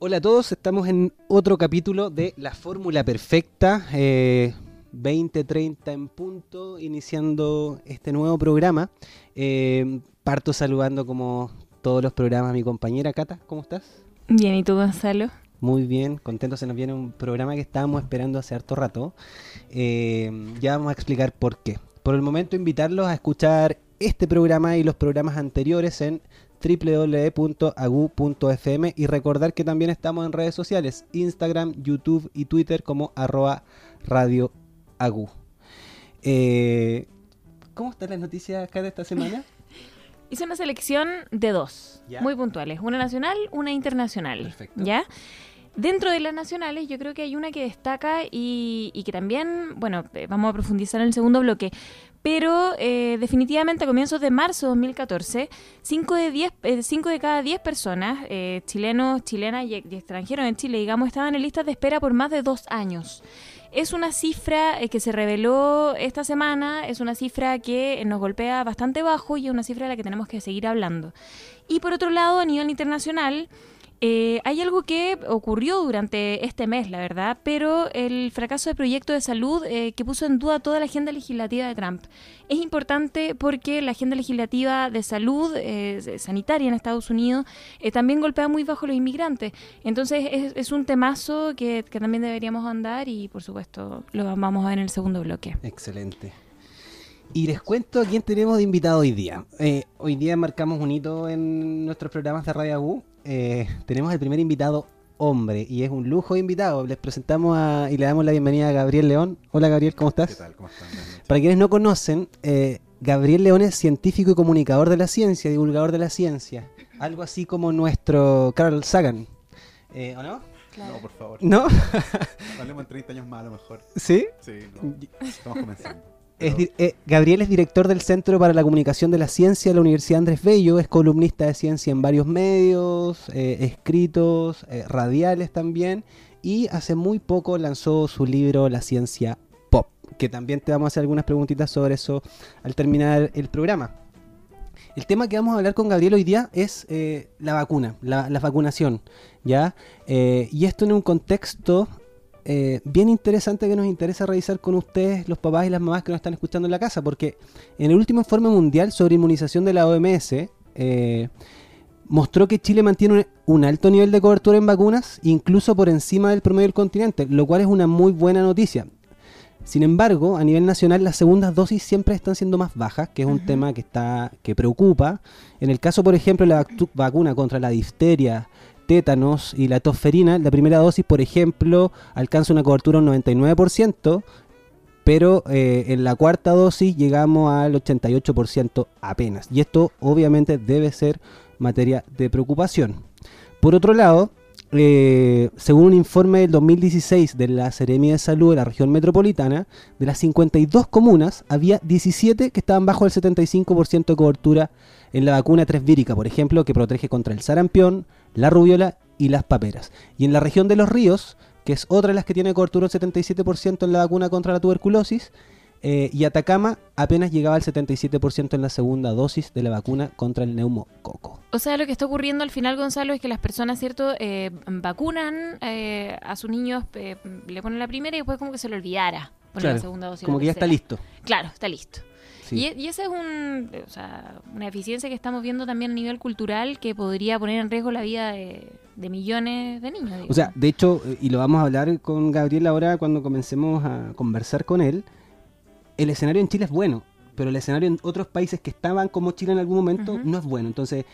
Hola a todos, estamos en otro capítulo de La Fórmula Perfecta, eh, 2030 en punto, iniciando este nuevo programa. Eh, parto saludando como todos los programas a mi compañera Cata, ¿cómo estás? Bien, ¿y tú Gonzalo? Muy bien, contento, se nos viene un programa que estábamos esperando hace harto rato. Eh, ya vamos a explicar por qué. Por el momento invitarlos a escuchar este programa y los programas anteriores en www.agu.fm y recordar que también estamos en redes sociales, Instagram, YouTube y Twitter como arroba radio agu. Eh, ¿Cómo están las noticias acá de esta semana? Hice una selección de dos, Ya. muy puntuales, una nacional, una internacional. Perfecto. ¿Ya? Dentro de las nacionales, yo creo que hay una que destaca y, y que también, bueno, eh, vamos a profundizar en el segundo bloque, pero eh, definitivamente a comienzos de marzo de 2014, 5 de, 10, eh, cinco de cada 10 personas, eh, chilenos, chilenas y, y extranjeros en Chile, digamos, estaban en listas de espera por más de dos años. Es una cifra eh, que se reveló esta semana, es una cifra que nos golpea bastante bajo y es una cifra de la que tenemos que seguir hablando. Y por otro lado, a nivel internacional, eh, hay algo que ocurrió durante este mes, la verdad, pero el fracaso del proyecto de salud eh, que puso en duda toda la agenda legislativa de Trump. Es importante porque la agenda legislativa de salud eh, sanitaria en Estados Unidos eh, también golpea muy bajo a los inmigrantes. Entonces es, un temazo que, también deberíamos andar y por supuesto lo vamos a ver en el segundo bloque. Excelente. Y les cuento a quién tenemos de invitado hoy día. Eh, hoy día marcamos un hito en nuestros programas de Radio Agu. Eh, tenemos el primer invitado hombre y es un lujo de invitado. Les presentamos a- y le damos la bienvenida a Gabriel León. Hola Gabriel, ¿cómo ¿Qué estás? tal? ¿Cómo están? Para quienes no conocen, eh, Gabriel León es científico y comunicador de la ciencia, divulgador de la ciencia. Algo así como nuestro Carl Sagan. Eh, ¿O no? No, por favor. ¿No? Hablemos en 30 años más a lo mejor. ¿Sí? Sí, no. Estamos comenzando. Es eh, Gabriel es director del Centro para la Comunicación de la Ciencia de la Universidad Andrés Bello, es columnista de ciencia en varios medios, eh, escritos, eh, radiales también, y hace muy poco lanzó su libro La Ciencia Pop, que también te vamos a hacer algunas preguntitas sobre eso al terminar el programa. El tema que vamos a hablar con Gabriel hoy día es la vacuna, la, la vacunación, ¿ya? Y esto en un contexto eh, bien interesante que nos interesa revisar con ustedes, los papás y las mamás que nos están escuchando en la casa, porque en el último informe mundial sobre inmunización de la OMS eh, mostró que Chile mantiene un, un alto nivel de cobertura en vacunas, incluso por encima del promedio del continente, lo cual es una muy buena noticia. Sin embargo, a nivel nacional las segundas dosis siempre están siendo más bajas, que es un tema que está que preocupa. En el caso, por ejemplo, de la vacu- vacuna contra la difteria, tétanos y la tosferina, la primera dosis, por ejemplo, alcanza una cobertura un 99%, pero eh, en la cuarta dosis llegamos al 88% apenas. Y esto obviamente debe ser materia de preocupación. Por otro lado, eh, según un informe del 2016 de la Seremia de Salud de la región metropolitana, de las 52 comunas había 17 que estaban bajo el 75% de cobertura en la vacuna tresvírica, por ejemplo, que protege contra el sarampión, la rubiola y las paperas. Y en la región de los ríos, que es otra de las que tiene cobertura del 77% en la vacuna contra la tuberculosis, eh, y Atacama apenas llegaba al 77% en la segunda dosis de la vacuna contra el neumococo. O sea, lo que está ocurriendo al final, Gonzalo, es que las personas, ¿cierto?, eh, vacunan eh, a sus niños, eh, le ponen la primera y después como que se lo olvidara poner Claro, la segunda dosis. Como que ya está listo. Claro, está listo. Sí. Y, y esa es un, o sea, una eficiencia que estamos viendo también a nivel cultural que podría poner en riesgo la vida de, de millones de niños. O sea, de hecho, eh, y lo vamos a hablar con Gabriel ahora cuando comencemos a conversar con él, el escenario en Chile es bueno, pero el escenario en otros países que estaban como Chile en algún momento no es bueno. Entonces,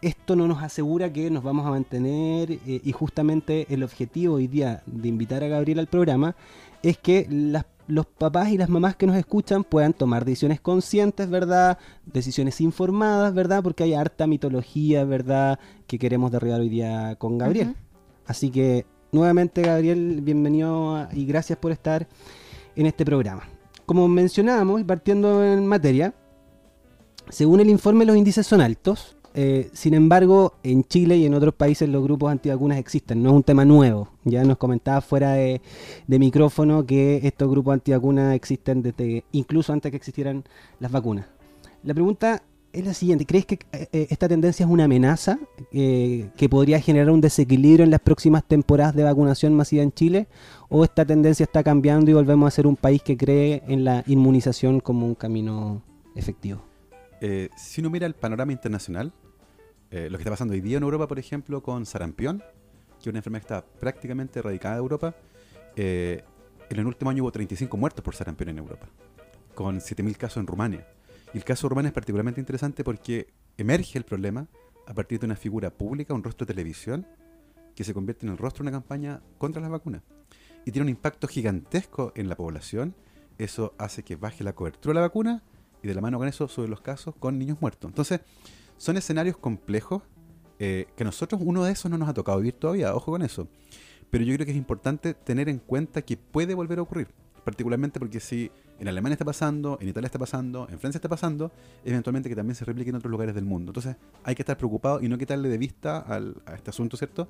esto no nos asegura que nos vamos a mantener eh, y justamente el objetivo hoy día de invitar a Gabriel al programa es que las- los papás y las mamás que nos escuchan puedan tomar decisiones conscientes, ¿verdad? Decisiones informadas, ¿verdad? Porque hay harta mitología, ¿verdad? Que queremos derribar hoy día con Gabriel. Así que nuevamente Gabriel, bienvenido a- y gracias por estar en este programa. Como mencionábamos, y partiendo en materia, según el informe los índices son altos, eh, sin embargo en Chile y en otros países los grupos antivacunas existen, no es un tema nuevo. Ya nos comentaba fuera de, micrófono que estos grupos antivacunas existen desde incluso antes que existieran las vacunas. La pregunta es la siguiente. ¿Crees que eh, eh, esta tendencia es una amenaza que podría generar un desequilibrio en las próximas temporadas de vacunación masiva en Chile? ¿O esta tendencia está cambiando y volvemos a ser un país que cree en la inmunización como un camino efectivo? Si uno mira el panorama internacional, eh, lo que está pasando hoy día en Europa, por ejemplo, con sarampión, que es una enfermedad que está prácticamente erradicada de Europa, eh, en el último año hubo 35 muertos por sarampión en Europa, con 7.000 casos en Rumania. Y el caso de Rumania es particularmente interesante porque emerge el problema a partir de una figura pública, un rostro de televisión, que se convierte en el rostro de una campaña contra las vacunas. Y tiene un impacto gigantesco en la población. Eso hace que baje la cobertura de la vacuna y de la mano con eso suben los casos con niños muertos. Entonces, son escenarios complejos eh, que nosotros uno de esos no nos ha tocado vivir todavía, ojo con eso. Pero yo creo que es importante tener en cuenta que puede volver a ocurrir, particularmente porque si en Alemania está pasando, en Italia está pasando, en Francia está pasando, eventualmente que también se replique en otros lugares del mundo. Entonces hay que estar preocupado y no quitarle de vista al- a este asunto, ¿cierto?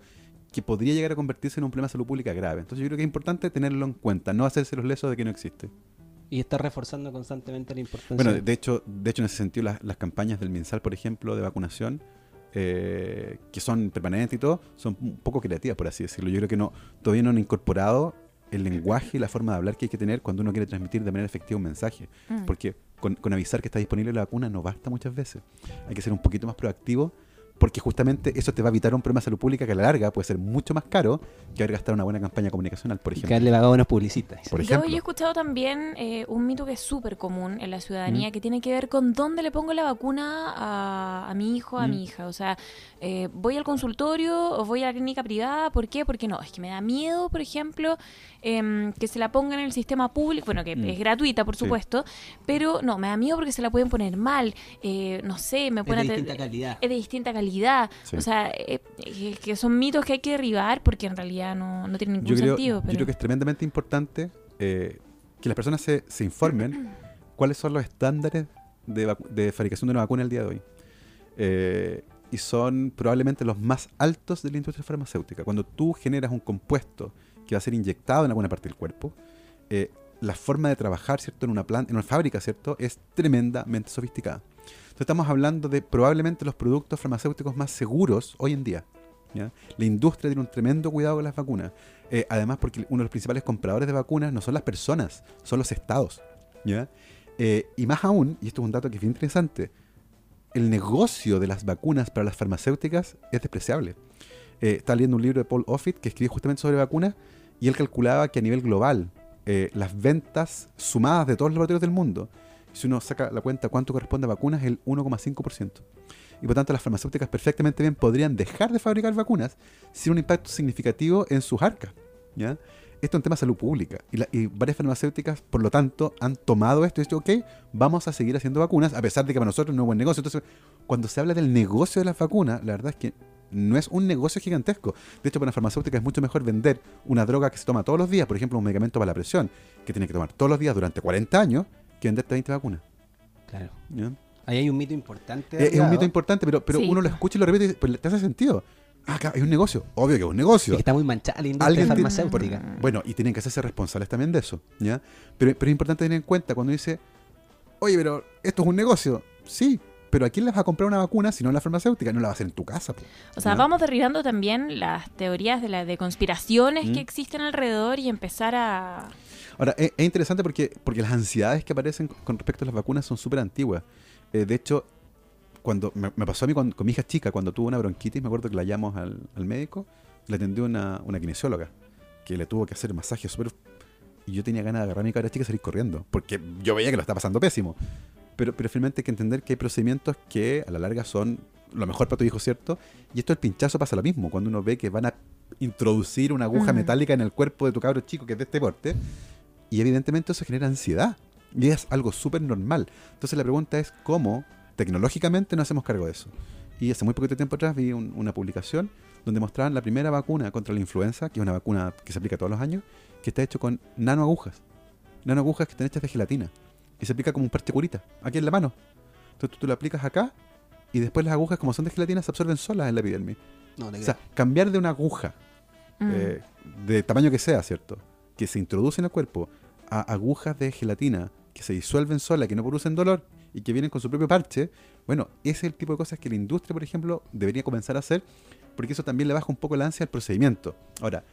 Que podría llegar a convertirse en un problema de salud pública grave. Entonces yo creo que es importante tenerlo en cuenta, no hacerse los lesos de que no existe. Y está reforzando constantemente la importancia. Bueno, de hecho, de hecho en ese sentido, las, las campañas del MinSal, por ejemplo, de vacunación, eh, que son permanentes y todo, son un poco creativas, por así decirlo. Yo creo que no todavía no han incorporado el lenguaje y la forma de hablar que hay que tener cuando uno quiere transmitir de manera efectiva un mensaje. Mm. Porque con, con avisar que está disponible la vacuna no basta muchas veces. Hay que ser un poquito más proactivo porque justamente eso te va a evitar un problema de salud pública que a la larga puede ser mucho más caro que haber gastado una buena campaña comunicacional, por y que ejemplo. darle pagado a unos publicistas. Por Yo, ejemplo. yo he escuchado también eh, un mito que es súper común en la ciudadanía Mm. que tiene que ver con dónde le pongo la vacuna a, a mi hijo, a Mm. mi hija. O sea, eh, voy al consultorio o voy a la clínica privada. ¿Por qué? Porque no, es que me da miedo, por ejemplo, em, que se la pongan en el sistema público. Bueno, que Mm. es gratuita, por Sí. supuesto. Pero no, me da miedo porque se la pueden poner mal. Eh, no sé, me Es de distinta calidad. es de distinta calidad. Sí. O sea, eh, eh, que son mitos que hay que derribar porque en realidad no, no tienen ningún yo creo, sentido. yo creo que es tremendamente importante eh, que las personas se, se informen cuáles son los estándares de, de fabricación de una vacuna el día de hoy. Y son probablemente los más altos de la industria farmacéutica. Cuando tú generas un compuesto que va a ser inyectado en alguna parte del cuerpo, la forma de trabajar ¿cierto? en una planta, en una fábrica, ¿cierto? es tremendamente sofisticada. Estamos hablando de probablemente los productos farmacéuticos más seguros hoy en día. ¿ya? La industria tiene un tremendo cuidado con las vacunas. Eh, además, porque uno de los principales compradores de vacunas no son las personas, son los estados. ¿ya? Eh, y más aún, y esto es un dato que es interesante, el negocio de las vacunas para las farmacéuticas es despreciable. Eh, estaba leyendo un libro de Paul Offit que escribe justamente sobre vacunas y él calculaba que a nivel global eh, las ventas sumadas de todos los laboratorios del mundo, si uno saca la cuenta cuánto corresponde a vacunas, el 1,5%. Y por tanto las farmacéuticas perfectamente bien podrían dejar de fabricar vacunas sin un impacto significativo en sus arcas. ¿ya? Esto es un tema de salud pública. Y, la- varias farmacéuticas, por lo tanto, han tomado esto y dicho, ok, vamos a seguir haciendo vacunas, a pesar de que para nosotros no es buen negocio. Entonces, cuando se habla del negocio de las vacunas, la verdad es que no es un negocio gigantesco. De hecho, para una farmacéutica es mucho mejor vender una droga que se toma todos los días, por ejemplo, un medicamento para la presión, que tiene que tomar todos los días durante 40 años, que venderte 20 vacunas. Claro. ¿ya? Ahí hay un mito importante. Es, es un mito importante, pero, pero Sí. uno lo escucha y lo repite y dice, pues, te hace sentido. Ah, acá hay un negocio. Obvio que es un negocio. y que está muy manchada la industria Alguien tiene- farmacéutica. Mm. Bueno, y tienen que hacerse responsables también de eso, ¿ya? Pero, pero es importante tener en cuenta cuando dice, oye, pero esto es un negocio. Sí, pero ¿a quién les va a comprar una vacuna si no en la farmacéutica? No la va a hacer en tu casa. po. O sea, vamos derribando también las teorías de, la, de conspiraciones Mm. que existen alrededor y empezar a... Ahora, es, es interesante porque, porque las ansiedades que aparecen con respecto a las vacunas son súper antiguas. Eh, de hecho, cuando me, me pasó a mí con, con mi hija chica, cuando tuvo una bronquitis, me acuerdo que la llamamos al, al médico, le atendió una, una kinesióloga, que le tuvo que hacer masaje súper... Y yo tenía ganas de agarrar a mi cabra chica y salir corriendo, porque yo veía que lo estaba pasando pésimo. Pero, pero finalmente hay que entender que hay procedimientos que a la larga son lo mejor para tu hijo, ¿cierto? Y esto del pinchazo pasa lo mismo, cuando uno ve que van a introducir una aguja Mm. metálica en el cuerpo de tu cabro chico que es de este porte, y evidentemente eso genera ansiedad. Y es algo súper normal. Entonces la pregunta es cómo tecnológicamente nos hacemos cargo de eso. Y hace muy poquito tiempo atrás vi un- una publicación donde mostraban la primera vacuna contra la influenza, que es una vacuna que se aplica todos los años, que está hecho con nanoagujas. Nanoagujas que están hechas de gelatina. Y se aplica como un parte curita, aquí en la mano. Entonces tú, tú la aplicas acá y después las agujas, como son de gelatina, se absorben solas en la epidermis. No, te O sea, cambiar de una aguja Mm. eh, de tamaño que sea, ¿cierto? Que se introduce en el cuerpo a agujas de gelatina que se disuelven sola, que no producen dolor y que vienen con su propio parche, bueno, ese es el tipo de cosas que la industria, por ejemplo, debería comenzar a hacer, porque eso también le baja un poco la ansia al procedimiento. Ahora,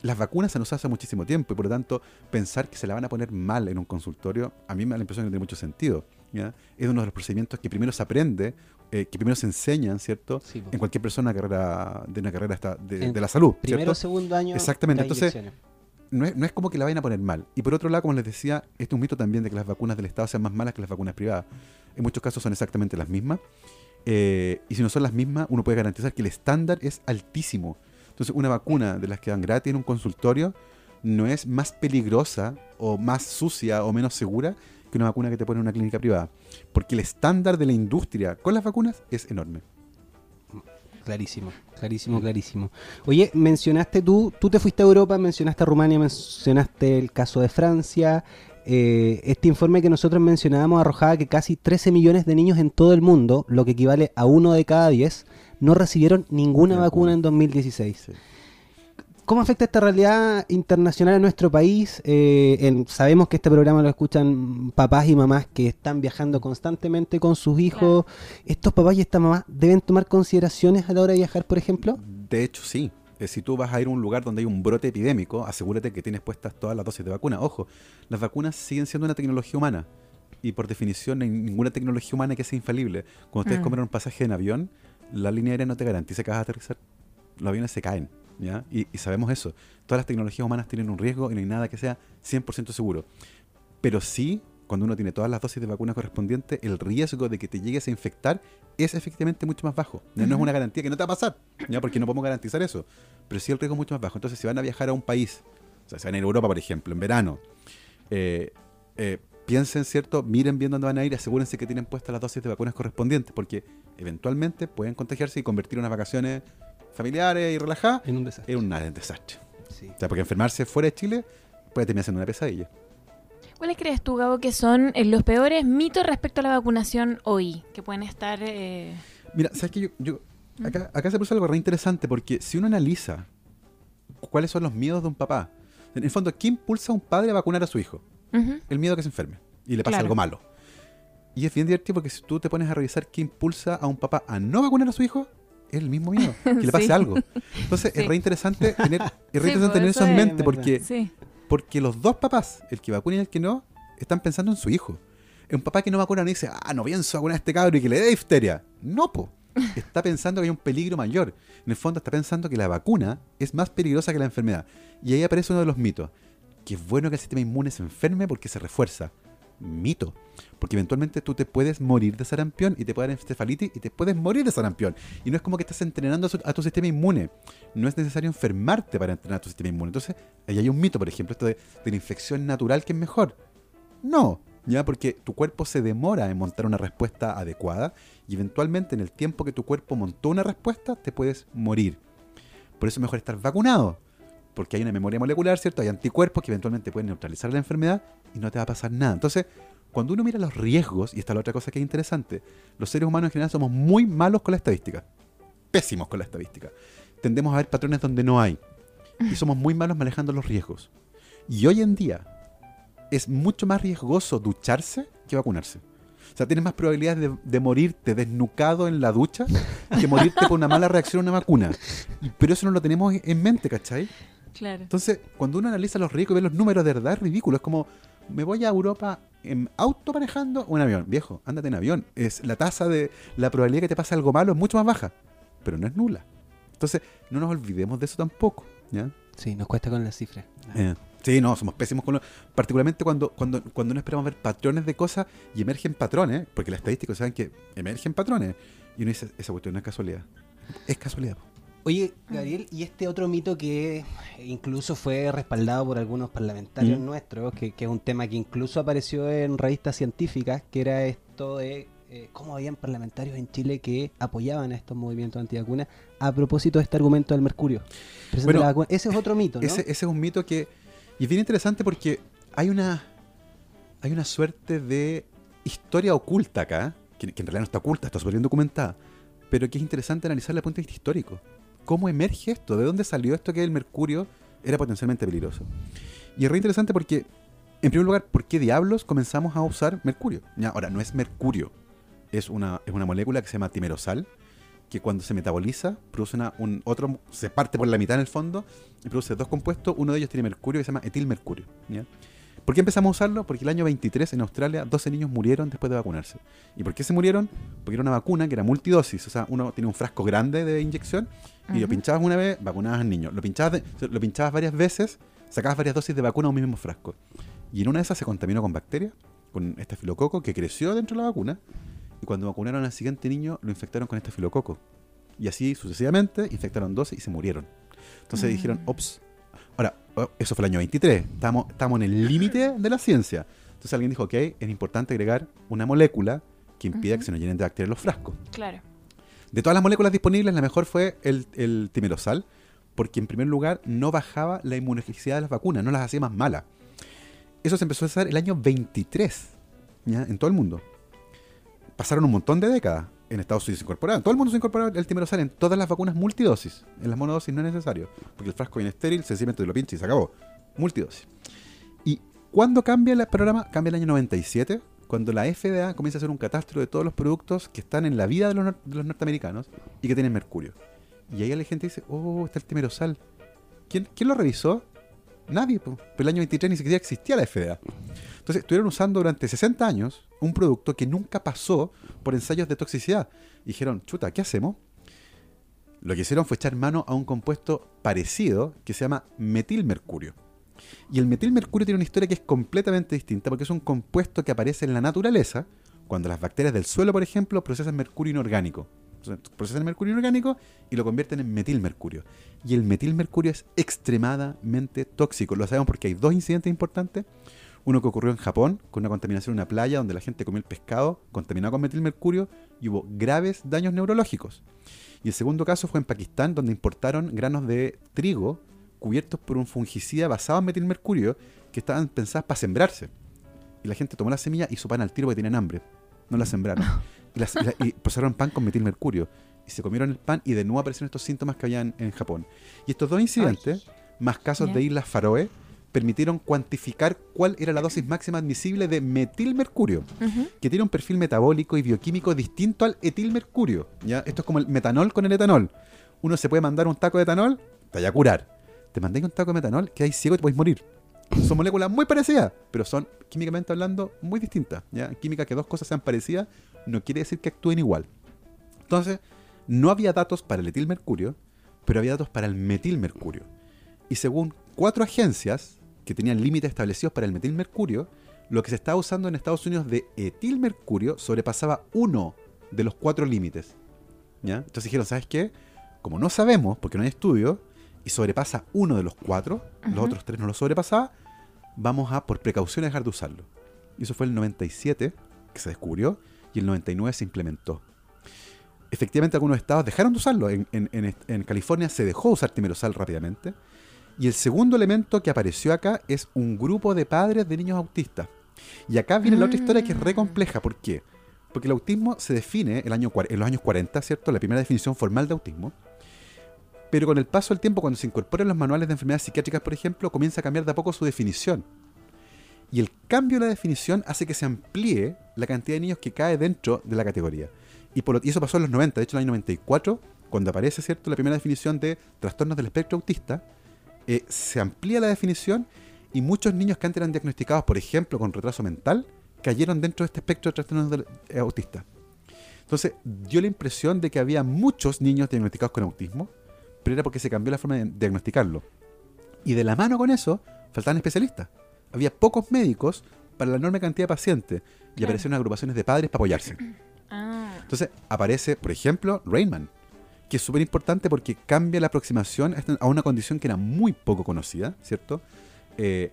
las vacunas se nos hace muchísimo tiempo y por lo tanto pensar que se la van a poner mal en un consultorio, a mí me da la impresión que no tiene mucho sentido. ¿ya? Es uno de los procedimientos que primero se aprende, eh, que primero se enseñan, ¿cierto? en cualquier persona carrera, de una carrera de, de, la salud. Primero o segundo año. Exactamente. Entonces, no es, no es, como que la vayan a poner mal. Y por otro lado, como les decía, este es un mito también de que las vacunas del Estado sean más malas que las vacunas privadas. En muchos casos son exactamente las mismas. Eh, y si no son las mismas, uno puede garantizar que el estándar es altísimo. Entonces, una vacuna de las que dan gratis en un consultorio no es más peligrosa o más sucia o menos segura que una vacuna que te pone en una clínica privada. Porque el estándar de la industria con las vacunas es enorme. Clarísimo, clarísimo, clarísimo. Oye, mencionaste tú, tú te fuiste a Europa, mencionaste a Rumania, mencionaste el caso de Francia. Eh, este informe que nosotros mencionábamos arrojaba que casi 13 millones de niños en todo el mundo, lo que equivale a uno de cada 10, no recibieron ninguna vacuna en 2016. ¿Cómo afecta esta realidad internacional a nuestro país? Eh, sabemos que este programa lo escuchan papás y mamás que están viajando constantemente con sus hijos. ¿Estos papás y estas mamás deben tomar consideraciones a la hora de viajar, por ejemplo? De hecho, sí. Eh, si tú vas a ir a un lugar donde hay un brote epidémico, asegúrate que tienes puestas todas las dosis de vacuna. Ojo, las vacunas siguen siendo una tecnología humana y por definición no hay ninguna tecnología humana que sea infalible. Cuando ustedes mm. compran un pasaje en avión, la línea aérea no te garantiza que vas a aterrizar. Los aviones se caen, ¿ya? Y, sabemos eso. Todas las tecnologías humanas tienen un riesgo y no hay nada que sea 100% seguro. Pero sí, cuando uno tiene todas las dosis de vacuna correspondientes, el riesgo de que te llegues a infectar es efectivamente mucho más bajo. No es una garantía que no te va a pasar, ¿ya? Porque no podemos garantizar eso. Pero sí el riesgo es mucho más bajo. Entonces, si van a viajar a un país, o sea, si van a ir a Europa, por ejemplo, en verano, eh, eh, piensen, ¿cierto? Miren bien dónde van a ir, asegúrense que tienen puestas las dosis de vacunas correspondientes, porque eventualmente pueden contagiarse y convertir unas vacaciones familiares y relajadas en un desastre. En un, desastre. O sea, porque enfermarse fuera de Chile puede terminar siendo una pesadilla. ¿Cuáles crees tú, Gabo, que son eh, los peores mitos respecto a la vacunación hoy? Que pueden estar... Eh... Mira, ¿sabes qué? Yo, ¿Mm? acá, acá se puso algo re interesante, porque si uno analiza cuáles son los miedos de un papá, en el fondo, ¿qué impulsa a un padre a vacunar a su hijo? El miedo a que se enferme y le pase algo malo. Y es bien divertido porque si tú te pones a revisar qué impulsa a un papá a no vacunar a su hijo, es el mismo miedo, que le pase algo. Entonces es re interesante tener, es re interesante tener eso en mente porque, porque los dos papás, el que vacuna y el que no, están pensando en su hijo. Un papá que no vacuna no dice, ah, no pienso vacunar a este cabrón y que le dé difteria. No, po. Está pensando que hay un peligro mayor. En el fondo está pensando que la vacuna es más peligrosa que la enfermedad. Y ahí aparece uno de los mitos. Que es bueno que el sistema inmune se enferme porque se refuerza mito. Porque eventualmente tú te puedes morir de sarampión y te puede dar encefalitis y te puedes morir de sarampión. Y no es como que estás entrenando a, tu sistema inmune. No es necesario enfermarte para entrenar a tu sistema inmune. Entonces, ahí hay un mito, por ejemplo, esto de, la infección natural que es mejor. No, ya porque tu cuerpo se demora en montar una respuesta adecuada y eventualmente en el tiempo que tu cuerpo montó una respuesta te puedes morir. Por eso es mejor estar vacunado porque hay una memoria molecular, ¿cierto? Hay anticuerpos que eventualmente pueden neutralizar la enfermedad y no te va a pasar nada. Entonces, cuando uno mira los riesgos, y esta es la otra cosa que es interesante, los seres humanos en general somos muy malos con la estadística. Pésimos con la estadística. Tendemos a ver patrones donde no hay. Y somos muy malos manejando los riesgos. Y hoy en día es mucho más riesgoso ducharse que vacunarse. O sea, tienes más probabilidades de, de, morirte desnucado en la ducha que morirte por una mala reacción a una vacuna. pero eso no lo tenemos en mente, ¿cachai? Entonces, cuando uno analiza los riesgos y ve los números de verdad, es ridículo. Es como, me voy a Europa en auto manejando o en avión. Viejo, ándate en avión. Es la tasa de la probabilidad que te pase algo malo es mucho más baja, pero no es nula. Entonces, no nos olvidemos de eso tampoco. ¿ya? Sí, nos cuesta con las cifras. Eh, sí, no, somos pésimos con lo, particularmente cuando, cuando, cuando no esperamos ver patrones de cosas y emergen patrones, porque las estadísticas saben que emergen patrones. Y uno dice, esa cuestión no es casualidad. Es casualidad. Oye, Gabriel, y este otro mito que incluso fue respaldado por algunos parlamentarios mm. nuestros, que, es un tema que incluso apareció en revistas científicas, que era esto de eh, cómo habían parlamentarios en Chile que apoyaban a estos movimientos antivacunas a propósito de este argumento del mercurio. ese es otro mito, ¿no? Ese, es un mito que... Y es bien interesante porque hay una, hay una suerte de historia oculta acá, que, en realidad no está oculta, está súper bien documentada, pero que es interesante analizar desde el punto de vista histórico cómo emerge esto, de dónde salió esto que el mercurio era potencialmente peligroso. Y es re interesante porque En primer lugar, ¿por qué diablos comenzamos a usar mercurio? Ahora, no es mercurio, es una, es una molécula que se llama timerosal, que cuando se metaboliza produce una, un otro, se parte por la mitad en el fondo y produce dos compuestos, uno de ellos tiene mercurio que se llama etilmercurio. ¿ya? ¿Por qué empezamos a usarlo? Porque el año 23 en Australia 12 niños murieron después de vacunarse. ¿Y por qué se murieron? Porque era una vacuna que era multidosis, o sea, uno tiene un frasco grande de inyección y lo pinchabas una vez, vacunabas al niño. Lo pinchabas, de- lo pinchabas varias veces, sacabas varias dosis de vacuna a un mismo frasco. Y en una de esas se contaminó con bacterias, con este filococo que creció dentro de la vacuna. Y cuando vacunaron al siguiente niño, lo infectaron con este filococo. Y así sucesivamente, infectaron 12 y se murieron. Entonces Mm. dijeron, ops. Ahora, oh, eso fue el año 23. Estamos, estamos en el límite de la ciencia. Entonces alguien dijo, ok, es importante agregar una molécula que impida que se nos llenen de bacterias los frascos. Claro. De todas las moléculas disponibles, la mejor fue el, el timerosal, porque en primer lugar no bajaba la inmunogenicidad de las vacunas, no las hacía más malas. Eso se empezó a hacer el año 23, ¿ya? en todo el mundo. Pasaron un montón de décadas. En Estados Unidos se incorporaba, en todo el mundo se incorporaba el timerosal en todas las vacunas multidosis. En las monodosis no es necesario, porque el frasco viene estéril, sencillamente lo pincha y se acabó. Multidosis. ¿Y cuándo cambia el programa? Cambia el año 97, cuando la FDA comienza a hacer un catastro de todos los productos que están en la vida de los, norteamericanos y que tienen mercurio. Y ahí la gente dice, oh, está el timerosal. ¿Quién, quién lo revisó? Nadie, po. Pero el año 23 ni siquiera existía la FDA. Entonces estuvieron usando durante 60 años un producto que nunca pasó por ensayos de toxicidad. Dijeron, chuta, ¿qué hacemos? Lo que hicieron fue echar mano a un compuesto parecido que se llama metilmercurio. Y el metilmercurio tiene una historia que es completamente distinta porque es un compuesto que aparece en la naturaleza cuando las bacterias del suelo, por ejemplo, procesan mercurio inorgánico. Procesan mercurio inorgánico y lo convierten en metilmercurio. Y el metilmercurio es extremadamente tóxico. Lo sabemos porque hay dos incidentes importantes. Uno que ocurrió en Japón con una contaminación en una playa donde la gente comió el pescado contaminado con metilmercurio y hubo graves daños neurológicos. Y el segundo caso fue en Pakistán donde importaron granos de trigo cubiertos por un fungicida basado en metilmercurio que estaban pensadas para sembrarse. Y la gente tomó la semilla y hizo pan al tiro porque tenían hambre. No la sembraron. Y, las- y la- y procesaron pan con metilmercurio. Y se comieron el pan y de nuevo aparecieron estos síntomas que había en, Japón. Y estos dos incidentes, más casos de Islas Faroe, permitieron cuantificar cuál era la dosis máxima admisible de metilmercurio, que tiene un perfil metabólico y bioquímico distinto al etilmercurio. ¿ya? Esto es como el metanol con el etanol. Uno se puede mandar un taco de etanol, te vaya a curar. Te mandáis un taco de metanol, quedáis ciego y te podéis morir. Son moléculas muy parecidas, pero son químicamente hablando muy distintas. ¿ya? En química que dos cosas sean parecidas no quiere decir que actúen igual. Entonces, no había datos para el etilmercurio, pero había datos para el metilmercurio. Y según cuatro agencias que tenían límites establecidos para el metilmercurio, lo que se estaba usando en Estados Unidos de etilmercurio sobrepasaba uno de los cuatro límites. ¿ya? Entonces dijeron, ¿sabes qué? Como no sabemos, porque no hay estudio, y sobrepasa uno de los cuatro, los otros tres no lo sobrepasaba, vamos a, por precaución, dejar de usarlo. Y eso fue el 97 que se descubrió y el 99 se implementó. Efectivamente, algunos estados dejaron de usarlo. En, en- en- en California se dejó de usar timerosal rápidamente. Y el segundo elemento que apareció acá es un grupo de padres de niños autistas. Y acá viene la otra historia que es re Mm. compleja. ¿Por qué? Porque el autismo se define el año, en los años 40, ¿cierto? La primera definición formal de autismo. Pero con el paso del tiempo, cuando se incorporan los manuales de enfermedades psiquiátricas, por ejemplo, comienza a cambiar de a poco su definición. Y el cambio de la definición hace que se amplíe la cantidad de niños que cae dentro de la categoría. Y, eso pasó en los 90, de hecho en el año 94, cuando aparece ¿cierto? la primera definición de trastornos del espectro autista, eh, se amplía la definición y muchos niños que antes eran diagnosticados, por ejemplo, con retraso mental, cayeron dentro de este espectro de trastornos del, eh, autistas. Entonces, dio la impresión de que había muchos niños diagnosticados con autismo, pero era porque se cambió la forma de diagnosticarlo. Y de la mano con eso, faltaban especialistas. Había pocos médicos para la enorme cantidad de pacientes y Claro. aparecieron agrupaciones de padres para apoyarse. Ah, Entonces aparece, por ejemplo, Rainman, que es súper importante porque cambia la aproximación a esta- a una condición que era muy poco conocida, ¿cierto? Eh,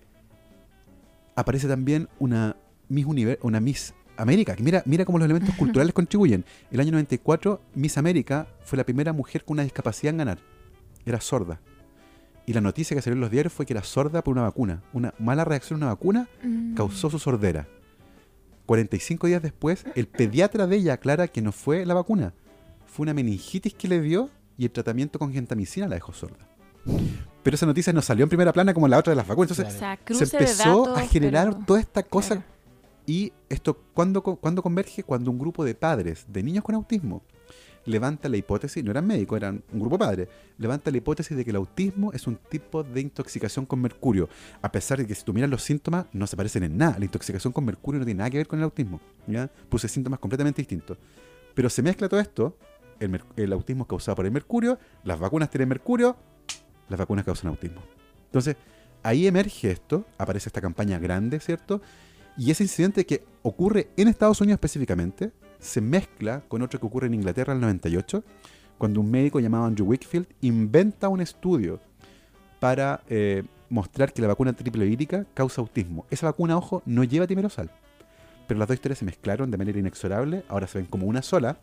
aparece también una Miss, Univer- una Miss América, que mira, mira cómo los elementos culturales contribuyen. El año 94, Miss América fue la primera mujer con una discapacidad en ganar. Era sorda. Y la noticia que salió en los diarios fue que era sorda por una vacuna. Una mala reacción a una vacuna mm. causó su sordera. 45 días después, el pediatra de ella aclara que no fue la vacuna, fue una meningitis que le dio y el tratamiento con gentamicina la dejó sorda. pero esa noticia no salió en primera plana como la otra de las vacunas. Entonces, O sea, se empezó datos, a generar pero- toda esta cosa. claro. Y esto, ¿cuándo, cuándo converge? Cuando un grupo de padres de niños con autismo levanta la hipótesis, no eran médicos, eran un grupo de padres, levanta la hipótesis de que el autismo es un tipo de intoxicación con mercurio, a pesar de que si tú miras los síntomas no se parecen en nada. La intoxicación con mercurio no tiene nada que ver con el autismo, ¿ya? Puse síntomas completamente distintos. Pero se mezcla todo esto, el, el autismo es causado por el mercurio, las vacunas tienen mercurio, las vacunas causan autismo. Entonces, ahí emerge esto, aparece esta campaña grande, ¿cierto? Y ese incidente que ocurre en Estados Unidos específicamente se mezcla con otro que ocurre en Inglaterra en el 98, cuando un médico llamado Andrew Wickfield inventa un estudio para eh, mostrar que la vacuna triple vírica causa autismo. Esa vacuna, ojo, no lleva timerosal. Pero las dos historias se mezclaron de manera inexorable, ahora se ven como una sola.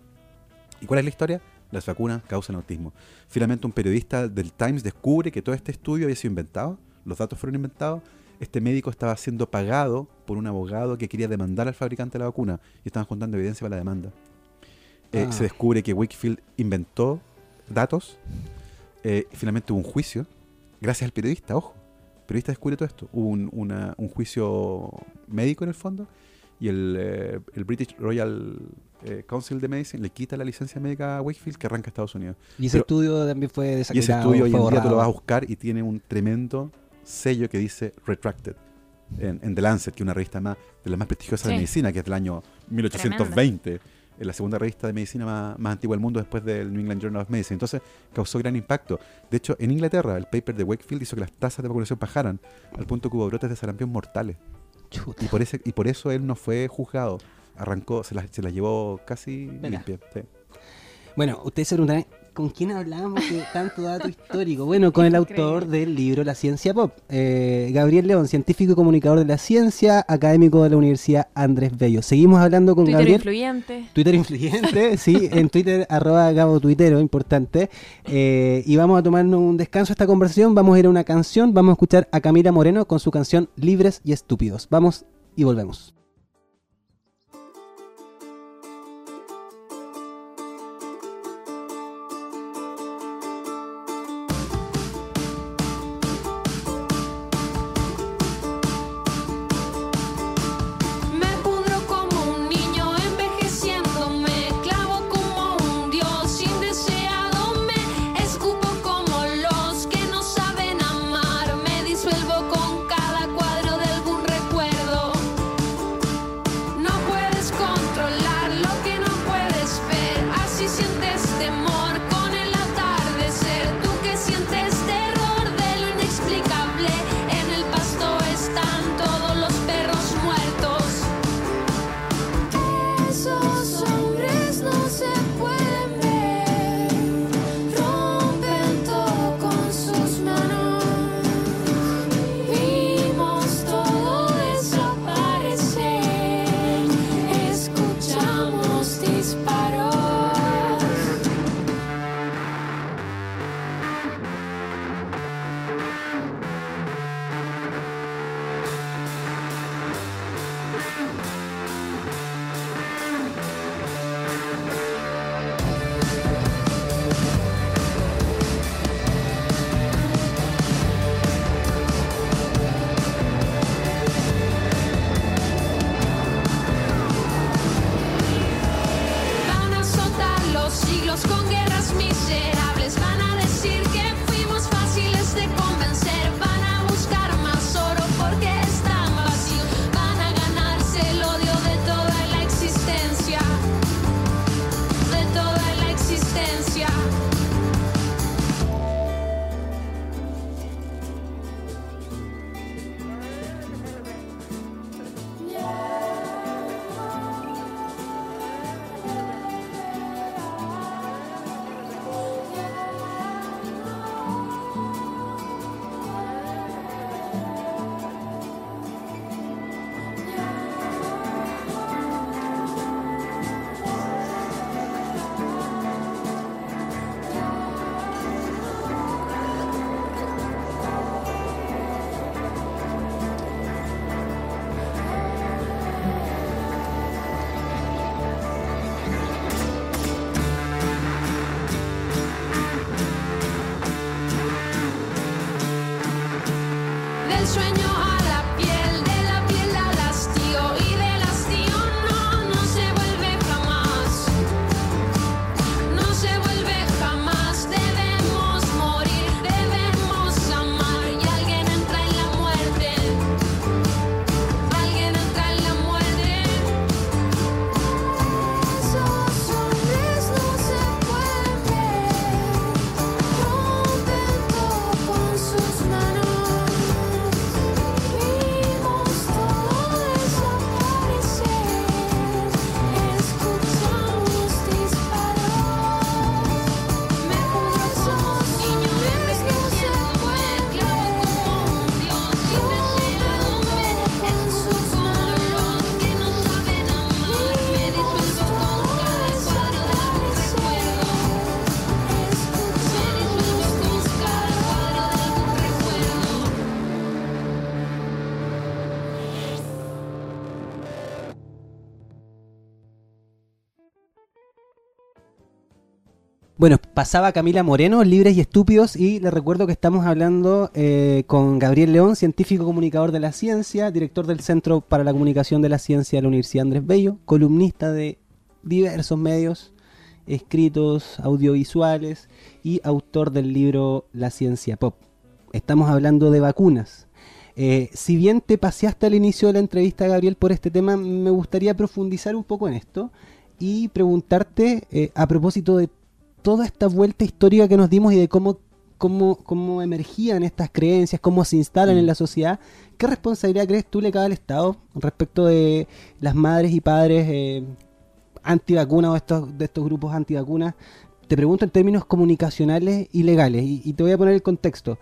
¿Y cuál es la historia? Las vacunas causan autismo. Finalmente un periodista del Times descubre que todo este estudio había sido inventado, los datos fueron inventados, este médico estaba siendo pagado por un abogado que quería demandar al fabricante de la vacuna y estaban juntando evidencia para la demanda. Eh, Ah. Se descubre que Wakefield inventó datos, eh, y finalmente hubo un juicio, gracias al periodista, ojo. El periodista descubre todo esto. Hubo un, una- un juicio médico en el fondo y el, eh, el British Royal Council de Medicine le quita la licencia médica a Wakefield que arranca a Estados Unidos. Y ese Pero- estudio también fue Y ese estudio hoy en día tú lo vas a buscar y tiene un tremendo sello que dice Retracted en, en The Lancet, que es una revista más de las más prestigiosas de medicina, que es del año 1820. Es la segunda revista de medicina más, más antigua del mundo después del New England Journal of Medicine. Entonces causó gran impacto. De hecho, en Inglaterra, el paper de Wakefield hizo que las tasas de vacunación bajaran al punto que hubo brotes de sarampión mortales. Chuta. Y por, ese, y por eso él no fue juzgado. Arrancó, se las se las llevó casi Mira. limpia. sí. Bueno, ustedes se preguntarán, ¿con quién hablamos de tanto dato histórico? Bueno, con el autor del libro La Ciencia Pop, eh, Gabriel León, científico y comunicador de la ciencia, académico de la Universidad Andrés Bello. Seguimos hablando con Twitter Gabriel. influyente. Twitter influyente, sí, en Twitter, arroba Gabo Tuitero, importante. Eh, y vamos a tomarnos un descanso de esta conversación, vamos a ir a una canción, vamos a escuchar a Camila Moreno con su canción Libres y Estúpidos. Vamos y volvemos. Nos con pasaba Camila Moreno, Libres y Estúpidos, y les recuerdo que estamos hablando eh, con Gabriel León, científico comunicador de la ciencia, director del Centro para la Comunicación de la Ciencia de la Universidad Andrés Bello, columnista de diversos medios escritos, audiovisuales y autor del libro La Ciencia Pop. Estamos hablando de vacunas. Eh, si bien te paseaste al inicio de la entrevista, Gabriel, por este tema, me gustaría profundizar un poco en esto y preguntarte eh, a propósito de toda esta vuelta histórica que nos dimos y de cómo, cómo, cómo emergían estas creencias, cómo se instalan Mm. en la sociedad, ¿qué responsabilidad crees tú le cabe al Estado respecto de las madres y padres eh, antivacunas o estos, de estos grupos antivacunas? Te pregunto en términos comunicacionales y legales, y, y te voy a poner el contexto.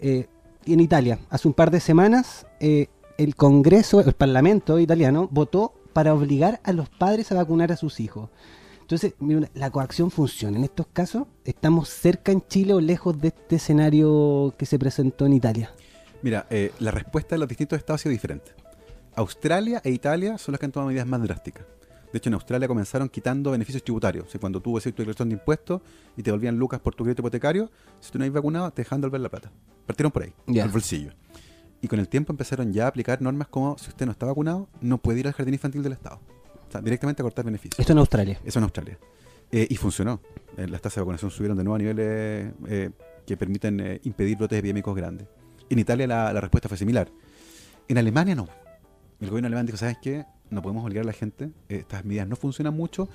Eh, en Italia, hace un par de semanas, eh, el Congreso, el Parlamento italiano, votó para obligar a los padres a vacunar a sus hijos. Entonces, mira, la coacción funciona. En estos casos, ¿estamos cerca en Chile o lejos de este escenario que se presentó en Italia? Mira, eh, la respuesta de los distintos estados ha sido diferente. Australia e Italia son las que han tomado medidas más drásticas. De hecho, en Australia comenzaron quitando beneficios tributarios. O sea, cuando tú hacías tu declaración de impuestos y te volvían lucas por tu crédito hipotecario, si tú no habías vacunado, te dejaban devolver la plata. Partieron por ahí, Ya. al bolsillo. Y con el tiempo empezaron ya a aplicar normas como si usted no está vacunado, no puede ir al jardín infantil del Estado. Directamente a cortar beneficios. Esto en Australia. Eso en Australia. Eh, y funcionó. Eh, las tasas de vacunación subieron de nuevo a niveles eh, que permiten impedir brotes epidémicos grandes. En Italia la, la respuesta fue similar. En Alemania no. El gobierno alemán dijo, ¿sabes qué? No podemos obligar a la gente. estas medidas no funcionan mucho.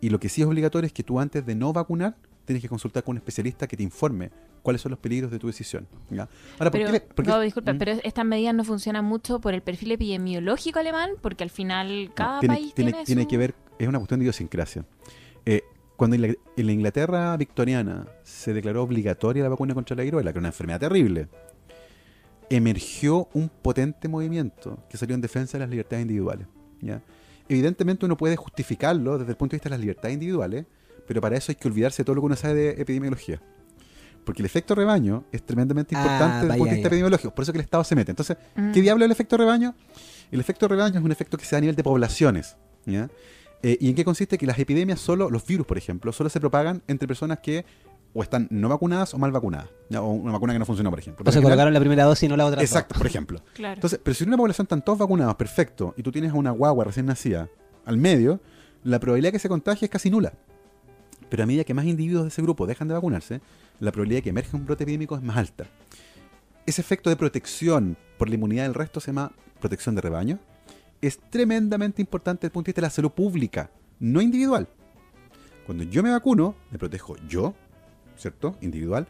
Y lo que sí es obligatorio es que tú antes de no vacunar, tienes que consultar con un especialista que te informe cuáles son los peligros de tu decisión. ¿ya? Ahora, ¿por Pero, qué le- por qué- Gabo, disculpa, ¿Mm? pero estas medidas no funcionan mucho por el perfil epidemiológico alemán, porque al final No, cada tiene, país tiene- tiene, que ver, es una cuestión de idiosincrasia. Eh, cuando en la, en la Inglaterra victoriana se declaró obligatoria la vacuna contra la viruela, que era una enfermedad terrible, emergió un potente movimiento que salió en defensa de las libertades individuales. ¿ya? Evidentemente uno puede justificarlo desde el punto de vista de las libertades individuales, pero para eso hay que olvidarse de todo lo que uno sabe de epidemiología. Porque el efecto rebaño es tremendamente Ah, importante desde el punto de vista epidemiológico. Por eso que el Estado se mete. Entonces, Mm. ¿qué diablo es el efecto rebaño? El efecto rebaño es un efecto que se da a nivel de poblaciones. ¿ya? Eh, ¿Y en qué consiste? Que las epidemias solo, los virus, por ejemplo, solo se propagan entre personas que o están no vacunadas o mal vacunadas. ¿ya? O una vacuna que no funcionó, por ejemplo. O se general- colocaron la primera dosis y no la otra. dos. Exacto, por ejemplo. Claro. Entonces, pero si en una población están todos vacunados, perfecto, y tú tienes a una guagua recién nacida al medio, la probabilidad de que se contagie es casi nula. Pero a medida que más individuos de ese grupo dejan de vacunarse, la probabilidad de que emerja un brote epidémico es más alta. Ese efecto de protección por la inmunidad del resto se llama protección de rebaño. Es tremendamente importante desde el punto de vista de la salud pública, no individual. Cuando yo me vacuno, me protejo yo, ¿cierto? Individual,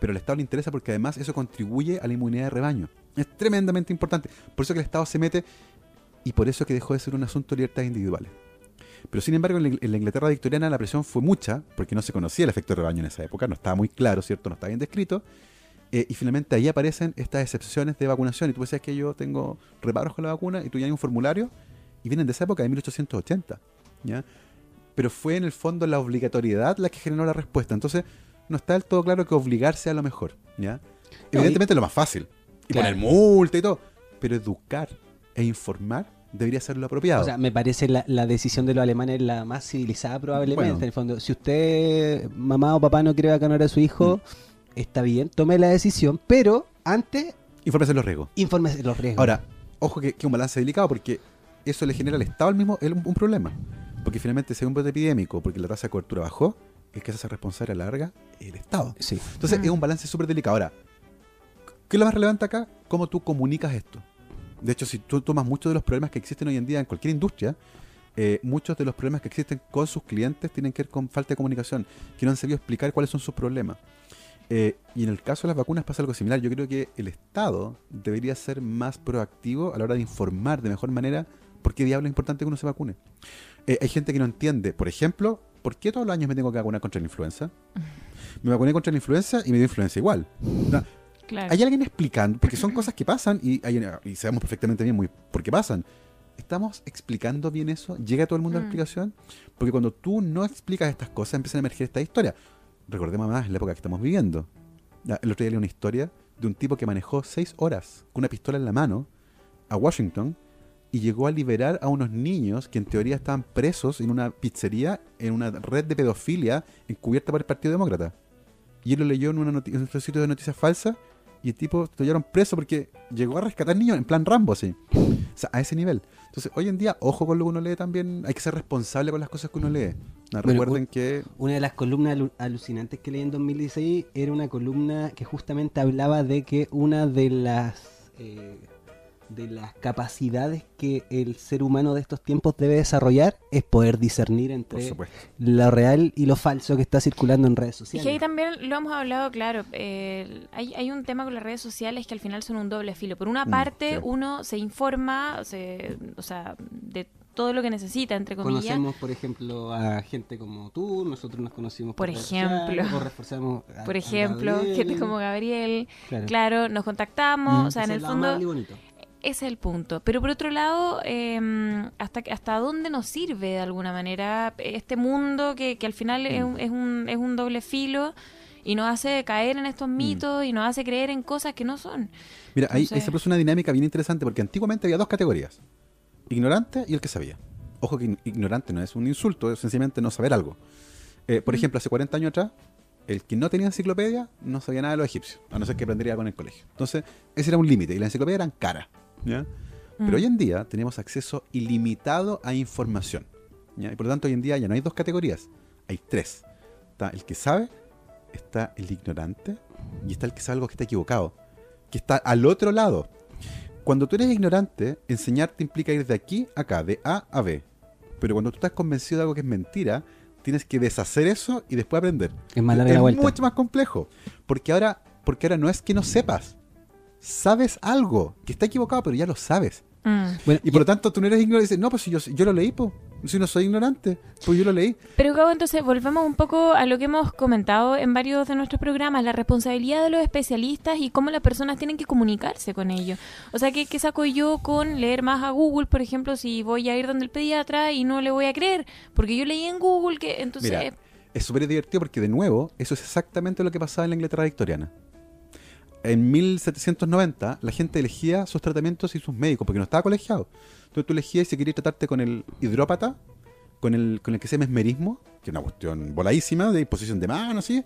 pero al Estado le interesa porque además eso contribuye a la inmunidad de rebaño. Es tremendamente importante. Por eso que el Estado se mete y por eso que dejó de ser un asunto de libertades individuales. Pero sin embargo, en la, en la Inglaterra victoriana la presión fue mucha, porque no se conocía el efecto rebaño en esa época, no estaba muy claro, ¿cierto? No estaba bien descrito. Eh, y finalmente ahí aparecen estas excepciones de vacunación. Y tú decías que yo tengo reparos con la vacuna y tú ya hay un formulario y vienen de esa época, de 1880. ¿ya? Pero fue en el fondo la obligatoriedad la que generó la respuesta. Entonces, no está del todo claro que obligarse a lo mejor. ¿ya? Evidentemente lo más fácil. Y Claro. poner multa y todo. Pero educar e informar debería ser lo apropiado. O sea, me parece la, la decisión de los alemanes la más civilizada probablemente. Bueno. En el fondo, si usted, mamá o papá, no quiere vacunar a su hijo, está bien, tome la decisión, pero antes Infórmese en los riesgos. Informes de los riesgos. Ahora, ojo que que es un balance delicado porque eso le genera al Estado al mismo el- un problema. Porque finalmente, si hay un brote epidémico, porque la tasa de cobertura bajó, el que se hace responsable a la larga es el Estado. sí. Entonces Mm. es un balance súper delicado. Ahora, ¿qué es lo más relevante acá? ¿Cómo tú comunicas esto? De hecho, si tú tomas muchos de los problemas que existen hoy en día en cualquier industria, eh, muchos de los problemas que existen con sus clientes tienen que ver con falta de comunicación, que no han sabido explicar cuáles son sus problemas. Eh, y en el caso de las vacunas pasa algo similar. Yo creo que el Estado debería ser más proactivo a la hora de informar de mejor manera por qué diablo es importante que uno se vacune. Eh, hay gente que no entiende, por ejemplo, ¿por qué todos los años me tengo que vacunar contra la influenza? Me vacuné contra la influenza y me dio influenza igual. No, Claro. ¿Hay alguien explicando? Porque son cosas que pasan y, hay- y sabemos perfectamente bien muy por qué pasan. ¿Estamos explicando bien eso? ¿Llega todo el mundo a la Mm. explicación? Porque cuando tú no explicas estas cosas, empiezan a emerger estas historias. Recordemos más la época que estamos viviendo. El otro día leí una historia de un tipo que manejó seis horas con una pistola en la mano a Washington y llegó a liberar a unos niños que en teoría estaban presos en una pizzería, en una red de pedofilia encubierta por el Partido Demócrata. Y él lo leyó en, una en un sitio de noticias falsas y el tipo lo llevaron preso porque llegó a rescatar niños en plan Rambo, así. O sea, a ese nivel. Entonces, hoy en día, ojo con lo que uno lee también. Hay que ser responsable con las cosas que uno lee. No, Bueno, recuerden que... Una de las columnas alu- alucinantes que leí en 2016 era una columna que justamente hablaba de que una de las eh, de las capacidades que el ser humano de estos tiempos debe desarrollar es poder discernir Por entre lo real y lo falso que está circulando en redes Y sociales. que ahí también lo hemos hablado, claro, eh, hay, hay un tema con las redes sociales que al final son un doble filo. Por una Mm, parte, sí. uno se informa, se, o sea, de todo lo que necesita, entre comillas. Conocemos, por ejemplo, a gente como tú, nosotros nos conocimos Por redes ejemplo. sociales, o reforzamos a- Por ejemplo, gente como Gabriel, Claro. claro, nos contactamos, Mm. o sea, en el fondo... Ese es el punto. Pero por otro lado, eh, hasta, ¿hasta dónde nos sirve de alguna manera este mundo que, que al final es, un, es, un, es un doble filo y nos hace caer en estos mitos y nos hace creer en cosas que no son? Mira, ahí, se produce una dinámica bien interesante porque antiguamente había dos categorías. Ignorante y el que sabía. Ojo que ign- ignorante no es un insulto, es sencillamente no saber algo. Eh, por ejemplo, hace 40 años atrás, el que no tenía enciclopedia no sabía nada de los egipcios, a no ser que aprendería con el colegio. Entonces, ese era un límite y las enciclopedias eran caras. ¿Ya? Pero Mm. hoy en día tenemos acceso ilimitado a información. ¿ya? Y por lo tanto, hoy en día ya no hay dos categorías, hay tres. Está el que sabe, está el ignorante y está el que sabe algo que está equivocado, que está al otro lado. Cuando tú eres ignorante, enseñarte implica ir de aquí a acá, de A a B. Pero cuando tú estás convencido de algo que es mentira, tienes que deshacer eso y después aprender. Es más larga la vuelta. mucho más complejo. Porque ahora, porque ahora no es que no sepas. Sabes algo que está equivocado, pero ya lo sabes. Mm. Bueno, Y por lo tanto tú no eres ignorante. Dices, no, pues si yo, yo lo leí, pues. Si no soy ignorante, pues yo lo leí. Pero Gabo, entonces volvemos un poco a lo que hemos comentado en varios de nuestros programas, la responsabilidad de los especialistas y cómo las personas tienen que comunicarse con ellos. O sea, ¿qué, qué saco yo con leer más a Google, por ejemplo, si voy a ir donde el pediatra y no le voy a creer? Porque yo leí en Google que entonces... Mira, es súper divertido porque, de nuevo, eso es exactamente lo que pasaba en la Inglaterra victoriana. En 1790, la gente elegía sus tratamientos y sus médicos porque no estaba colegiado. Entonces tú elegías si querías tratarte con el hidrópata, con el, con el que se llama mesmerismo, que es una cuestión voladísima de imposición de mano, así,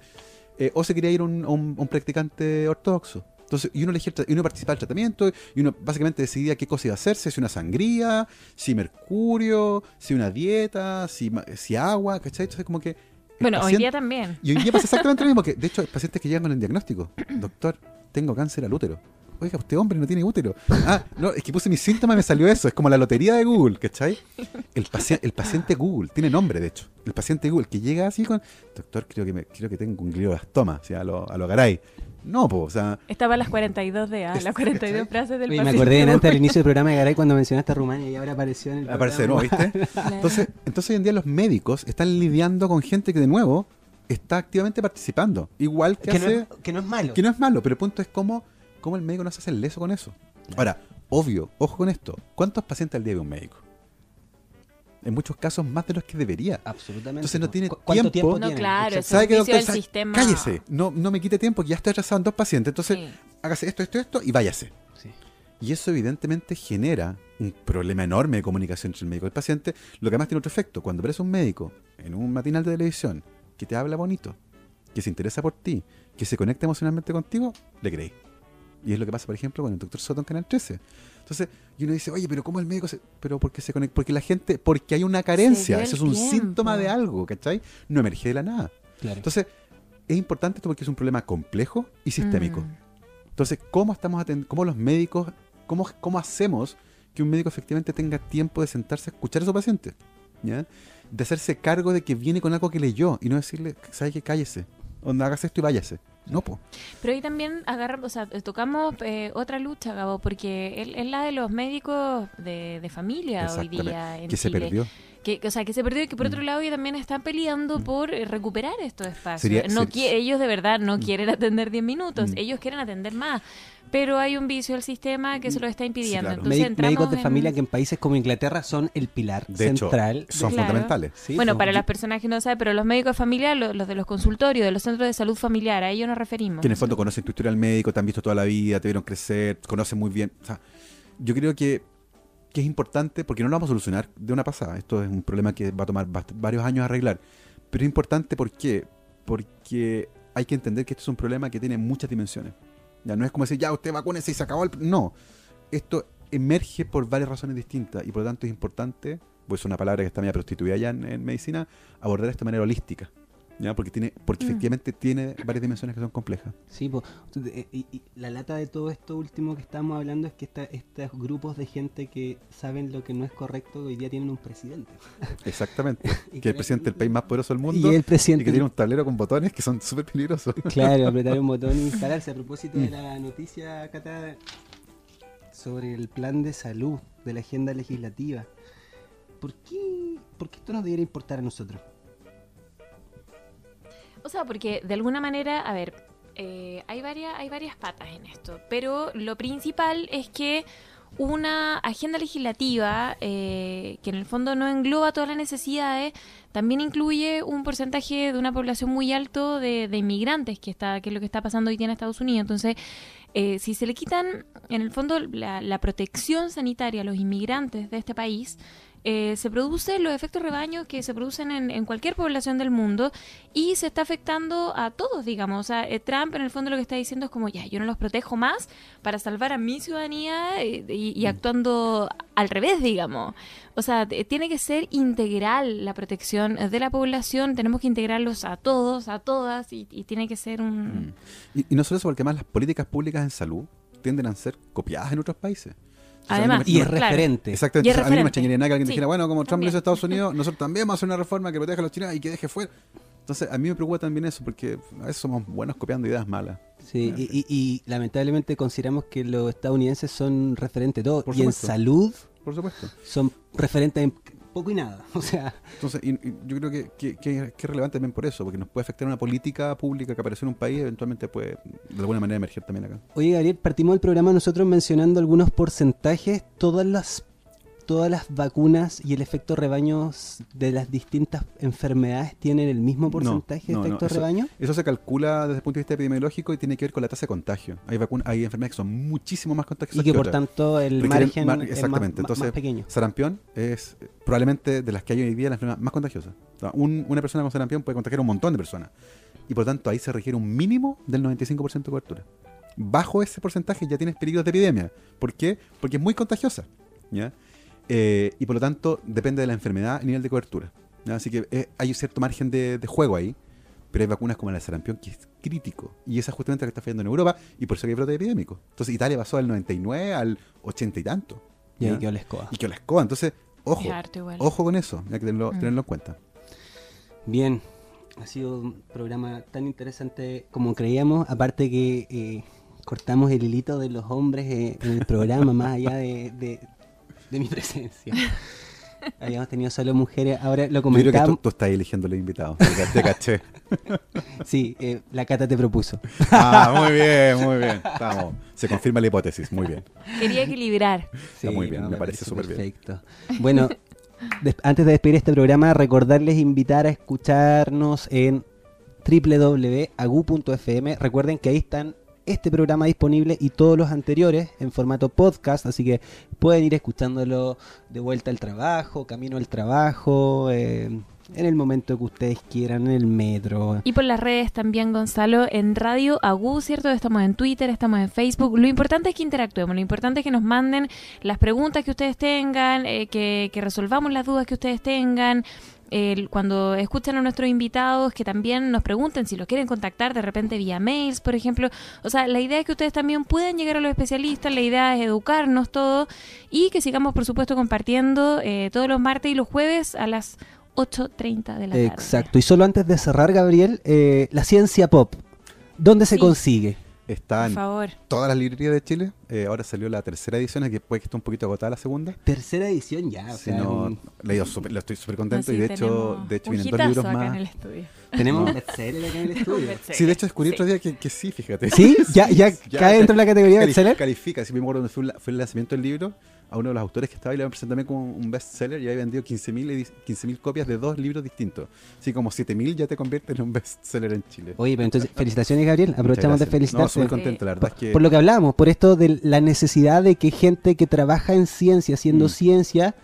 eh, o se quería ir a un, practicante ortodoxo. Entonces, y uno elegía, y uno participaba del tratamiento, y uno básicamente decidía qué cosa iba a hacerse, si una sangría, si mercurio, si una dieta, si, si agua, ¿cachai? Entonces, como que... bueno, hoy paciente- día también. y hoy día pasa exactamente lo mismo, que de hecho hay pacientes que llegan con el diagnóstico. Doctor, tengo cáncer al útero. Oiga, usted hombre no tiene útero. Ah, no, es que puse mis síntomas y me salió eso. Es como la lotería de Google, ¿cachai? El, paci- el paciente Google, tiene nombre de hecho. El paciente Google que llega así con, doctor, creo que, me, creo que tengo un glioblastoma, o sea, a lo, a lo garay. No, pues, o sea, Estaba a las 42 de A, las 42 frases del Oye, me acordé de antes al inicio del programa de Garay cuando mencionaste a Rumania y ahora apareció en el nuevo, programa. ¿viste? Entonces, entonces hoy en día los médicos están lidiando con gente que de nuevo está activamente participando. Igual que, Que no, hace... es, que no es malo. Que no es malo, pero el punto es cómo, cómo el médico no se hace el leso con eso. Ahora, obvio, ojo con esto. ¿Cuántos pacientes al día ve un médico? En muchos casos más de los que debería. Absolutamente. Entonces no tiene ¿Cu- ¿Cuánto tiempo? tiempo, No, tiene? claro, ¿Sabe un doctor? ¿Sabe? sistema. Cállese. No, no me quite tiempo, que ya estoy atrasado en dos pacientes. Entonces, Sí. hágase esto, esto, esto y váyase. Sí. Y eso evidentemente genera un problema enorme de comunicación entre el médico y el paciente, lo que además tiene otro efecto. Cuando ves un médico en un matinal de televisión que te habla bonito, que se interesa por ti, que se conecta emocionalmente contigo, le creí. Y es lo que pasa, por ejemplo, con el doctor Soto en Canal 13. Entonces, y uno dice, oye, pero ¿cómo el médico se.? Pero porque se conecta. Porque la gente. Porque hay una carencia. Eso es un tiempo. síntoma de algo, ¿cachai? No emerge de la nada. Claro. Entonces, es importante esto porque es un problema complejo y sistémico. Mm. Entonces, ¿cómo estamos aten- cómo los médicos, cómo, cómo hacemos que un médico efectivamente tenga tiempo de sentarse a escuchar a su paciente? ¿Ya? De hacerse cargo de que viene con algo que leyó y no decirle, ¿sabe qué? Cállese. Onda, hágase esto y váyase. No, po. Pero ahí también agarramos, o sea, tocamos eh, otra lucha, Gabo, porque es, es la de los médicos de, de familia hoy día en Que se Chile. perdió. Que, que, o sea, que se perdió y que por Mm. otro lado ellos también están peleando Mm. por eh, recuperar estos espacios. Sería- no ser- ellos de verdad no Mm. quieren atender 10 minutos, Mm. ellos quieren atender más. Pero hay un vicio del sistema que se lo está impidiendo. claro. Entonces Médi- entramos médicos de en- familia que en países como Inglaterra son el pilar De hecho, central. son Claro. fundamentales. Sí, Bueno, son- para las personas que no saben, pero los médicos de familia, lo- los, de los consultorios, de los centros de salud familiar, a ellos nos referimos. Que en el fondo conocen tu historial médico, te han visto toda la vida, te vieron crecer, conocen muy bien. O sea, yo creo que, que es importante, porque no lo vamos a solucionar de una pasada. Esto es un problema que va a tomar varios años arreglar. Pero es importante, ¿por qué? Porque hay que entender que esto es un problema que tiene muchas dimensiones. Ya no es como decir, ya usted vacúnese y se acabó el... pr-". No. Esto emerge por varias razones distintas y por lo tanto es importante, pues es una palabra que está media prostituida ya en, en medicina, abordar esto de manera holística. ¿Ya? Porque, tiene, porque Mm. efectivamente tiene varias dimensiones que son complejas. Sí, po. Eh, y, y la lata de todo esto último que estamos hablando es que esta- estos grupos de gente que saben lo que no es correcto hoy día tienen un presidente. Exactamente. Y que es el presidente del país más poderoso del mundo y el y presidente que tiene un tablero con botones que son súper peligrosos. Claro, apretar un botón y instalarse. A propósito Mm. de la noticia, Cata, sobre el plan de salud de la agenda legislativa, ¿por qué, por qué esto nos debería importar a nosotros? O sea, porque de alguna manera, a ver, eh, hay, varias, hay varias patas en esto, pero lo principal es que una agenda legislativa eh, que en el fondo no engloba todas las necesidades, también incluye un porcentaje de una población muy alto de, de inmigrantes, que, está, que es lo que está pasando hoy día en Estados Unidos. Entonces, eh, si se le quitan, en el fondo, la, la protección sanitaria a los inmigrantes de este país, eh, se producen los efectos rebaños que se producen en, en cualquier población del mundo y se está afectando a todos, digamos. O sea, eh, Trump en el fondo lo que está diciendo es como, ya, yo no los protejo más para salvar a mi ciudadanía eh, y, y actuando al revés, digamos. O sea, t- tiene que ser integral la protección de la población, tenemos que integrarlos a todos, a todas y, y tiene que ser un... Y, y no solo eso, porque además las políticas públicas en salud tienden a ser copiadas en otros países. Además, Y es Claro. referente. Exactamente. Y es Entonces, a mí no me extrañaría nada que alguien Sí, dijera, bueno, como Trump lo hizo a Estados Unidos, nosotros también vamos a hacer una reforma que proteja a los chinos y que deje fuera. Entonces, a mí me preocupa también eso, porque a veces somos buenos copiando ideas malas. Sí, y, y- y lamentablemente consideramos que los estadounidenses son referentes de todo. Por y en salud Por supuesto. son referentes en poco y nada. O sea, Entonces, y- y yo creo que, que- es relevante también por eso, porque nos puede afectar una política pública que apareció en un país, eventualmente puede de alguna manera emerger también acá. Oye, Gabriel, partimos el programa nosotros mencionando algunos porcentajes, todas las todas las vacunas y el efecto rebaño de las distintas enfermedades tienen el mismo porcentaje no, de no, efecto eso- rebaño. Eso se calcula desde el punto de vista epidemiológico y tiene que ver con la tasa de contagio. Hay vacunas, hay enfermedades que son muchísimo más contagiosas Y que por otras. tanto el Requieren margen mar- es más- exactamente. más, Entonces, más pequeño. Sarampión es eh, probablemente de las que hay hoy día la enfermedad más contagiosa. O sea, un- una persona con sarampión puede contagiar a un montón de personas. Y por tanto ahí se requiere un mínimo del 95% de cobertura. Bajo ese porcentaje ya tienes peligros de epidemia. ¿Por qué? Porque es muy contagiosa. ¿ya? Eh, y por lo tanto depende de la enfermedad y nivel de cobertura. Así que eh, hay un cierto margen de, de juego ahí. Pero hay vacunas como la sarampión que es crítico. Y esa es justamente la que está fallando en Europa y por eso que hay brote epidémico. Entonces Italia pasó del 99 al 80 y tanto. Y ahí quedó la escoba. y que la escoba. Entonces, ojo, ojo con eso, hay que tenerlo, Mm. tenerlo en cuenta. Bien, ha sido un programa tan interesante como creíamos, aparte que eh, cortamos el hilito de los hombres eh, en el programa, más allá de, de- de mi presencia. Habíamos tenido solo mujeres, ahora lo Yo creo que tú, comentamos. tú estás eligiendo los invitados. Te ca- Te caché. Sí, eh, la Cata te propuso. Ah, muy bien, muy bien. Estamos. Se confirma la hipótesis, muy bien. Quería equilibrar. Sí, muy bien, me parece súper bien. Perfecto. Bueno, antes de despedir este programa, recordarles invitar a escucharnos en www.agu.fm. Recuerden que ahí están este programa disponible y todos los anteriores en formato podcast, así que pueden ir escuchándolo de vuelta al trabajo, camino al trabajo, eh, en el momento que ustedes quieran, en el metro. Y por las redes también, Gonzalo, en Radio Agú, ¿cierto? Estamos en Twitter, estamos en Facebook. Lo importante es que interactuemos, lo importante es que nos manden las preguntas que ustedes tengan, eh, que, que resolvamos las dudas que ustedes tengan. El- cuando escuchan a nuestros invitados, que también nos pregunten si los quieren contactar de repente vía mails, por ejemplo. O sea, la idea es que ustedes también puedan llegar a los especialistas, la idea es educarnos todo y que sigamos, por supuesto, compartiendo eh, todos los martes y los jueves a las 8.30 de la tarde. Exacto. Y solo antes de cerrar, Gabriel, eh, la ciencia pop, ¿dónde se consigue? Está Por en favor. todas las librerías de Chile. Eh, ahora salió la tercera edición, que puede que esté un poquito agotada la segunda. Tercera edición ya. o Si sea, no, un- le he ido súper- le estoy súper contento No, y de hecho, de hecho vienen dos libros acá más. en el estudio. tenemos un bestseller acá en el estudio. Sí, de hecho descubrí otro día que, que sí, fíjate. ¿Sí? ¿Ya, ya, cae dentro de la categoría Cali- bestseller? Califica, si me acuerdo fue, el lanzamiento del libro, a uno de los autores que estaba y le presenté también como un bestseller y había vendido 15.000 edi- 15.000 copias de dos libros distintos. Así como 7.000 ya te convierte en un bestseller en Chile. Oye, pero entonces, felicitaciones, Gabriel. Aprovechamos de gracias. No, felicitarte. súper contento, la verdad es que... por lo que hablábamos, por esto de la necesidad de que gente que trabaja en ciencia, haciendo Mm. ciencia,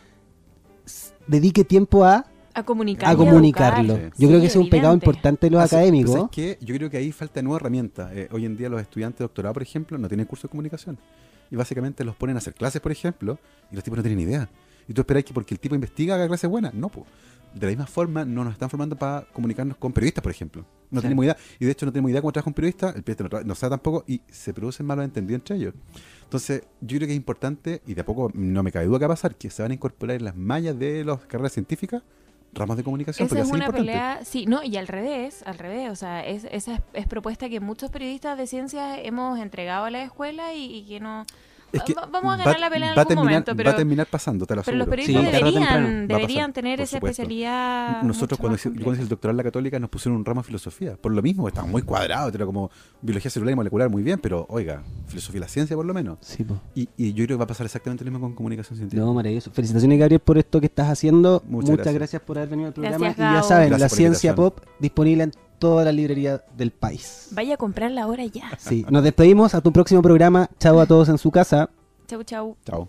dedique tiempo a, A comunicar. a comunicarlo. Yo creo que ese es un pecado importante de los Así- académicos. pues, ¿sabes qué? Yo creo que ahí falta nueva herramienta. Eh, hoy en día los estudiantes de doctorado, por ejemplo, no tienen curso de comunicación. Y básicamente los ponen a hacer clases, por ejemplo, y los tipos no tienen idea. Y tú esperas que porque el tipo investiga haga clases buenas. No, pues. De la misma forma, no nos están formando para comunicarnos con periodistas, por ejemplo. No tenemos idea. Y de hecho, no tenemos idea cómo trabaja un periodista. El periodista no, no sabe tampoco. Y se producen malos entendidos entre ellos. Entonces, yo creo que es importante, y de a poco no me cabe duda que va a pasar, que se van a incorporar en las mallas de las carreras científicas ramos de comunicación. Esa porque es una importante. pelea, sí, no, y al revés, al revés, o sea, es, esa es, es propuesta que muchos periodistas de ciencias hemos entregado a la escuela y, y que no... Es que Va- vamos a va- ganar la pelea en algún terminar, momento, pero, va a terminar pasando, te lo pero los periodistas Sí, deberían, deberían tener por esa supuesto. especialidad. Nosotros cuando, hice, cuando compleja. hice el doctorado en la católica nos pusieron un ramo de filosofía. Por lo mismo, estaba muy cuadrado, era como biología celular y molecular muy bien, pero oiga, filosofía y la ciencia por lo menos. Sí, po. Y, y yo creo que va a pasar exactamente lo mismo con comunicación científica. No, maravilloso. Felicitaciones, Gabriel, por esto que estás haciendo. Muchas Muchas, gracias. gracias. por haber venido al programa. Gracias, y ya saben, Gracias la ciencia pop disponible en toda la librería del país. Vaya a comprarla ahora ya. Sí, nos despedimos a tu próximo programa. Chao a todos en su casa. Chau, chau. Chao.